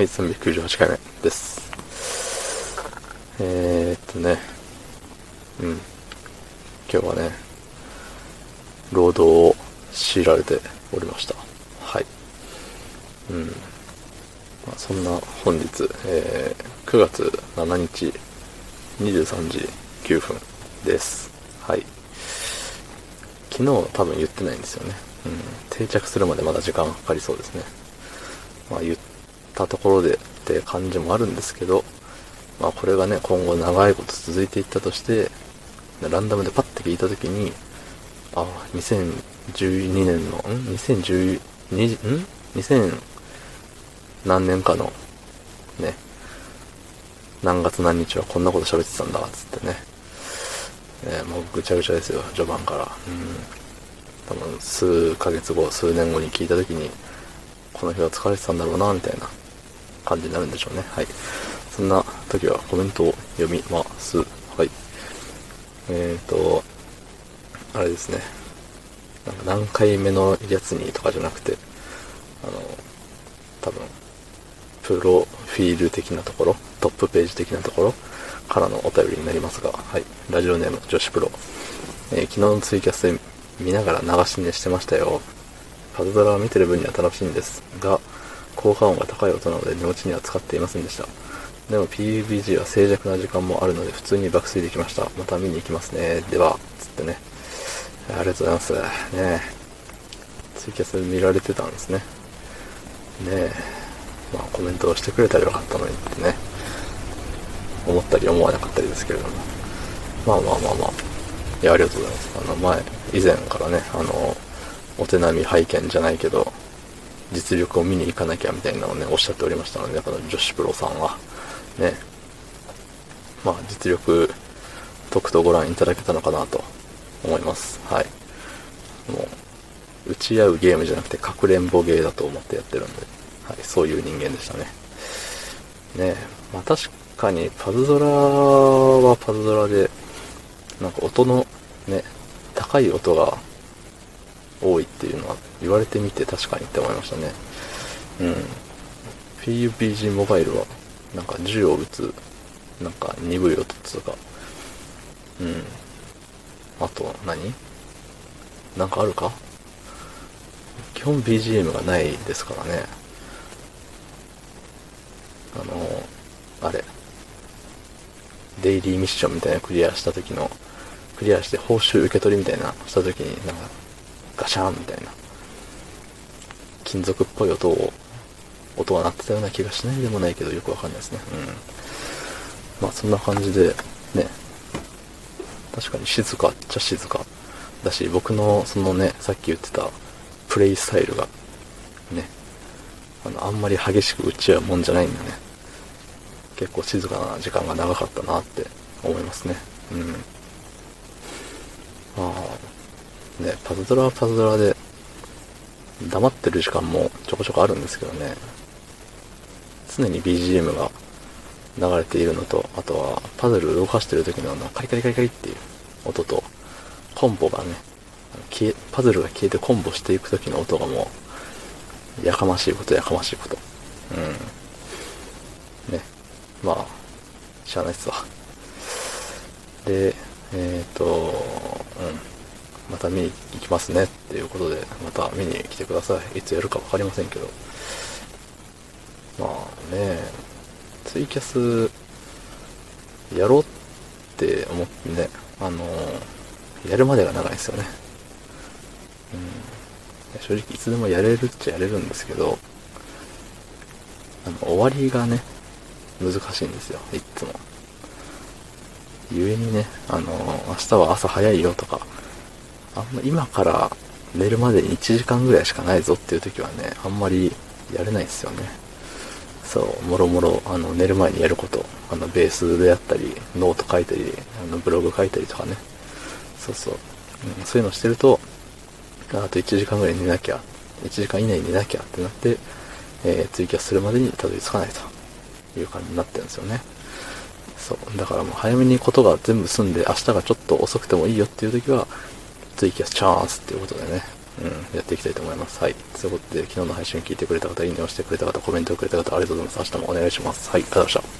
はい、398回目です。えー、っとね、うん。今日はね、労働を強いられておりました。はい。うん。まあ、そんな本日、えー、9月7日、23時9分です。はい。昨日多分言ってないんですよね。うん。定着するまでまだ時間がかかりそうですね。まあ言ってたところでって感じもあるんですけど、まあこれがね、今後長いこと続いていったとして、ランダムでパッて聞いたときに、あ、2012年の、ん ?2012、ん ?2000 何年かの、ね、何月何日はこんなこと喋ってたんだ、つってね。えーもうぐちゃぐちゃですよ、序盤から。うん。多分、数ヶ月後、数年後に聞いたときに、この日は疲れてたんだろうな、みたいな感じになるんでしょうね。はい。そんな時はコメントを読みます。はい。えーと、あれですね。なんか何回目のやつにとかじゃなくて、あの、多分、プロフィール的なところ、トップページ的なところからのお便りになりますが、はい。ラジオネーム、女子プロ。えー昨日のツイキャスで見ながら流し寝してましたよ。パズドラを見てる分には楽しいんですが、効果音が高い音なので寝落ちには使っていませんでした。でも PUBG は静寂な時間もあるので普通に爆睡できました。また見に行きますね。では、つってね。ありがとうございます。ねえツイキャス見られてたんですね。ねえ。まあコメントをしてくれたらよかったのにってね。思ったり思わなかったりですけれども。まあまあまあまあ。いや、ありがとうございます。あの、前、以前からね、あの、お手並み拝見じゃないけど、実力を見に行かなきゃみたいなのをね、おっしゃっておりましたので、この女子プロさんは、ね、まあ、実力、とくとご覧いただけたのかなと思います。はい。もう、打ち合うゲームじゃなくて、かくれんぼゲーだと思ってやってるんで、はい、そういう人間でしたね。ねまあ確かに、パズドラはパズドラで、なんか音の、ね、高い音が多いっていうのは言われてみて確かにって思いましたね。うん。PUBG モバイルは、なんか銃を撃つ、なんか鈍い音っつうか、うん。あと何、なんかあるか？基本 BGM がないですからね。あの、あれ。デイリーミッションみたいなクリアした時の、クリアして報酬受け取りみたいなした時になんかガシャンみたいな金属っぽい音を音が鳴ってたような気がしないでもないけどよくわかんないですね。うん。まあそんな感じでね。確かに静かっちゃ静かだし僕のそのねさっき言ってたプレイスタイルがね。あのあんまり激しく打ち合うもんじゃないんだね。結構静かな時間が長かったなって思いますね。うん。まあ、ね、パズドラはパズドラで、黙ってる時間もちょこちょこあるんですけどね、常に BGM が流れているのと、あとはパズル動かしてる時のあのカリカリカリカリっていう音と、コンボがね、消え、パズルが消えてコンボしていく時の音がもう、やかましいことやかましいこと。うん。ね。まあ、しゃあないっすわ。で、えっ、と、うん。また見に行きますねっていうことで、また見に来てください。いつやるかわかりませんけど。まあね、ツイキャス、やろうって思ってね、あの、やるまでが長いですよね。うん。正直いつでもやれるっちゃやれるんですけど、あの、終わりがね、難しいんですよ、いつも。ゆえにね、あの、明日は朝早いよとか、あんま今から寝るまでに1時間ぐらいしかないぞっていう時はね、あんまりやれないですよね。そう、もろもろ、あの、寝る前にやること、あの、ベースでやったり、ノート書いたり、あの、ブログ書いたりとかね。そうそう。うん、そういうのしてると、あと1時間ぐらい寝なきゃ、1時間以内に寝なきゃってなって、えー、ツイキャスするまでにたどり着かないという感じになってるんですよね。そう。だからもう早めにことが全部済んで、明日がちょっと遅くてもいいよっていう時は、ツイキャスチャンスっていうことでね、うん、やっていきたいと思います。はい。ということで、昨日の配信聞いてくれた方、いいねをしてくれた方、コメントをくれた方、ありがとうございます。明日もお願いします。はい、ありがとうございました。